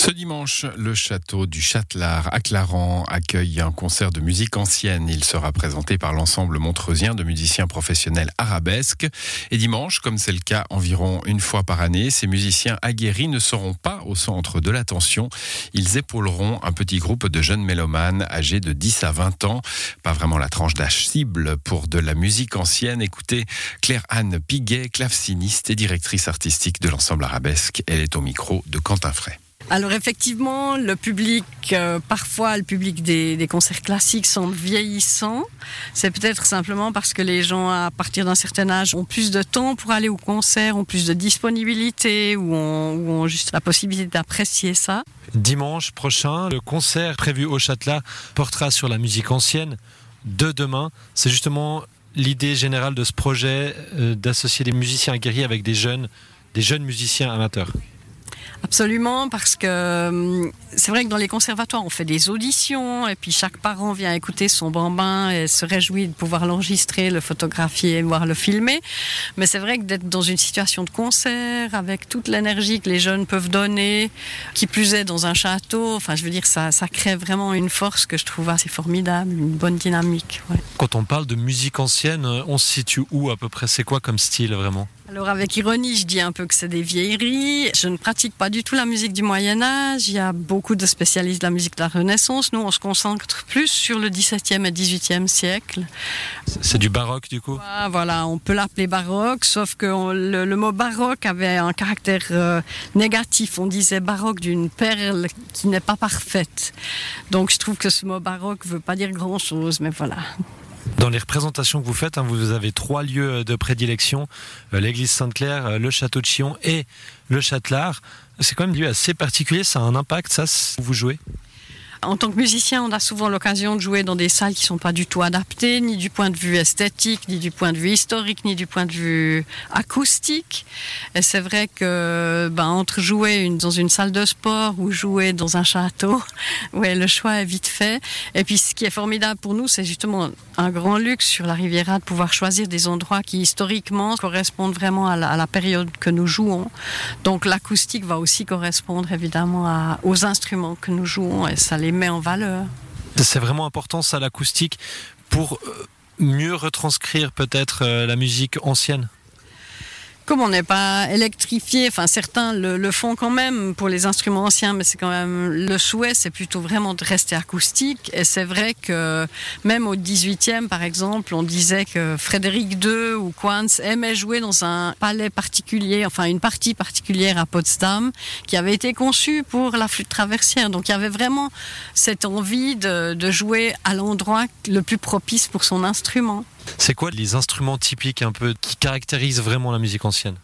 Ce dimanche, le château du Châtelard à Clarens accueille un concert de musique ancienne. Il sera présenté par l'ensemble montreusien de musiciens professionnels arabesques. Et dimanche, comme c'est le cas environ une fois par année, ces musiciens aguerris ne seront pas au centre de l'attention. Ils épauleront un petit groupe de jeunes mélomanes âgés de 10 à 20 ans. Pas vraiment la tranche d'âge cible pour de la musique ancienne. Écoutez Claire-Anne Piguet, claveciniste et directrice artistique de l'ensemble arabesque. Elle est au micro de Quentin Fray. Alors effectivement, le public, euh, parfois le public des, concerts classiques semble vieillissant. C'est peut-être simplement parce que les gens à partir d'un certain âge ont plus de temps pour aller au concert, ont plus de disponibilité ou ont, juste la possibilité d'apprécier ça. Dimanche prochain, le concert prévu au Châtelat portera sur la musique ancienne de demain. C'est justement l'idée générale de ce projet euh, d'associer des musiciens aguerris avec des jeunes, des jeunes musiciens amateurs. Absolument, parce que c'est vrai que dans les conservatoires, on fait des auditions et puis chaque parent vient écouter son bambin et se réjouit de pouvoir l'enregistrer, le photographier, voire le filmer. Mais c'est vrai que d'être dans une situation de concert avec toute l'énergie que les jeunes peuvent donner, qui plus est dans un château, enfin je veux dire, ça, ça crée vraiment une force que je trouve assez formidable, une bonne dynamique. Quand on parle de musique ancienne, on se situe où à peu près? C'est quoi comme style vraiment? Alors avec ironie, je dis un peu que c'est des vieilleries. Je ne pratique pas du tout la musique du Moyen Âge. Il y a beaucoup de spécialistes de la musique de la Renaissance. Nous, on se concentre plus sur le XVIIe et XVIIIe siècle. C'est du baroque du coup? Voilà, on peut l'appeler baroque, sauf que on, le, le, mot baroque avait un caractère euh, négatif. On disait baroque d'une perle qui n'est pas parfaite. Donc je trouve que ce mot baroque veut pas dire grand-chose, mais voilà. Dans les représentations que vous faites, hein, vous avez trois lieux de prédilection euh, l'église Sainte-Claire, euh, le château de Chillon et le Châtelard. C'est quand même lieu assez particulier, ça a un impact, ça, vous jouez? En tant que musicien, on a souvent l'occasion de jouer dans des salles qui sont pas du tout adaptées, ni du point de vue esthétique, ni du point de vue historique, ni du point de vue acoustique. Et c'est vrai que ben, entre jouer dans une salle de sport ou jouer dans un château, ouais, le choix est vite fait. Et puis ce qui est formidable pour nous, c'est justement un grand luxe sur la Riviera de pouvoir choisir des endroits qui historiquement correspondent vraiment à la, période que nous jouons. Donc l'acoustique va aussi correspondre évidemment aux instruments que nous jouons et ça les met en valeur. C'est vraiment important ça l'acoustique pour mieux retranscrire peut-être la musique ancienne comme on n'est pas électrifié, enfin certains le, font quand même pour les instruments anciens, mais c'est quand même le souhait, c'est plutôt vraiment de rester acoustique. Et c'est vrai que même au 18e, par exemple, on disait que Frédéric II ou Quantz aimait jouer dans un palais particulier, enfin une partie particulière à Potsdam, qui avait été conçue pour la flûte traversière. Donc il y avait vraiment cette envie de jouer à l'endroit le plus propice pour son instrument. C'est quoi les instruments typiques un peu qui caractérisent vraiment la musique ancienne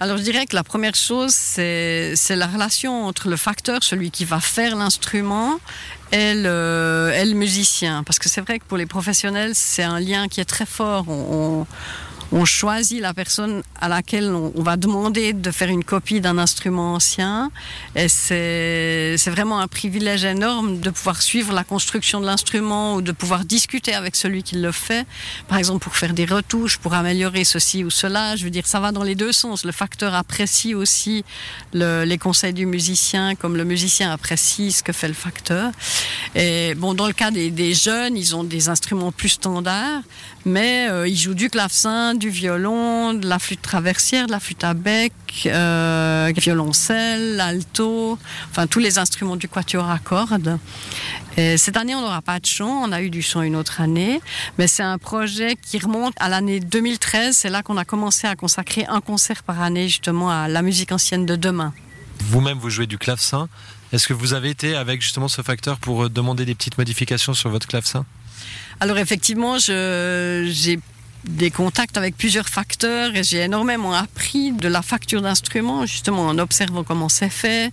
Alors je dirais que la première chose, c'est la relation entre le facteur, celui qui va faire l'instrument, et le, musicien. Parce que c'est vrai que pour les professionnels, c'est un lien qui est très fort. On choisit la personne à laquelle on, va demander de faire une copie d'un instrument ancien. Et c'est vraiment un privilège énorme de pouvoir suivre la construction de l'instrument ou de pouvoir discuter avec celui qui le fait. Par exemple, pour faire des retouches, pour améliorer ceci ou cela. Je veux dire, ça va dans les deux sens. Le facteur apprécie aussi le, les conseils du musicien, comme le musicien apprécie ce que fait le facteur. Et bon, dans le cas des, des jeunes, ils ont des instruments plus standards, mais euh, ils jouent du clavecin, du violon, de la flûte traversière, de la flûte à bec, euh, violoncelle, l'alto, enfin tous les instruments du quatuor à cordes. Et cette année, on n'aura pas de chant, on a eu du chant une autre année, mais c'est un projet qui remonte à l'année 2013. C'est là qu'on a commencé à consacrer un concert par année justement à la musique ancienne de demain. Vous-même, vous jouez du clavecin. Est-ce que vous avez été avec justement ce facteur pour demander des petites modifications sur votre clavecin? Alors effectivement, j'ai des contacts avec plusieurs facteurs et j'ai énormément appris de la facture d'instruments justement en observant comment c'est fait.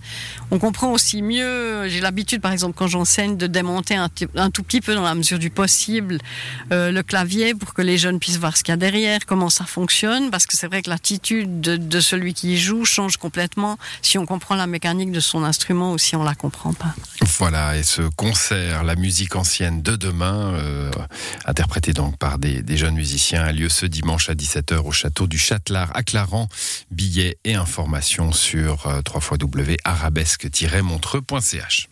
On comprend aussi mieux, j'ai l'habitude par exemple quand j'enseigne de démonter un, tout petit peu dans la mesure du possible euh, le clavier pour que les jeunes puissent voir ce qu'il y a derrière, comment ça fonctionne parce que c'est vrai que l'attitude de, celui qui joue change complètement si on comprend la mécanique de son instrument ou si on la comprend pas. Voilà et ce concert, la musique ancienne de demain, euh, interprété donc par des jeunes musiciens a lieu ce dimanche à 17h au château du Châtelard à Clarence. Billets et informations sur euh, www.arabesque-montreux.ch.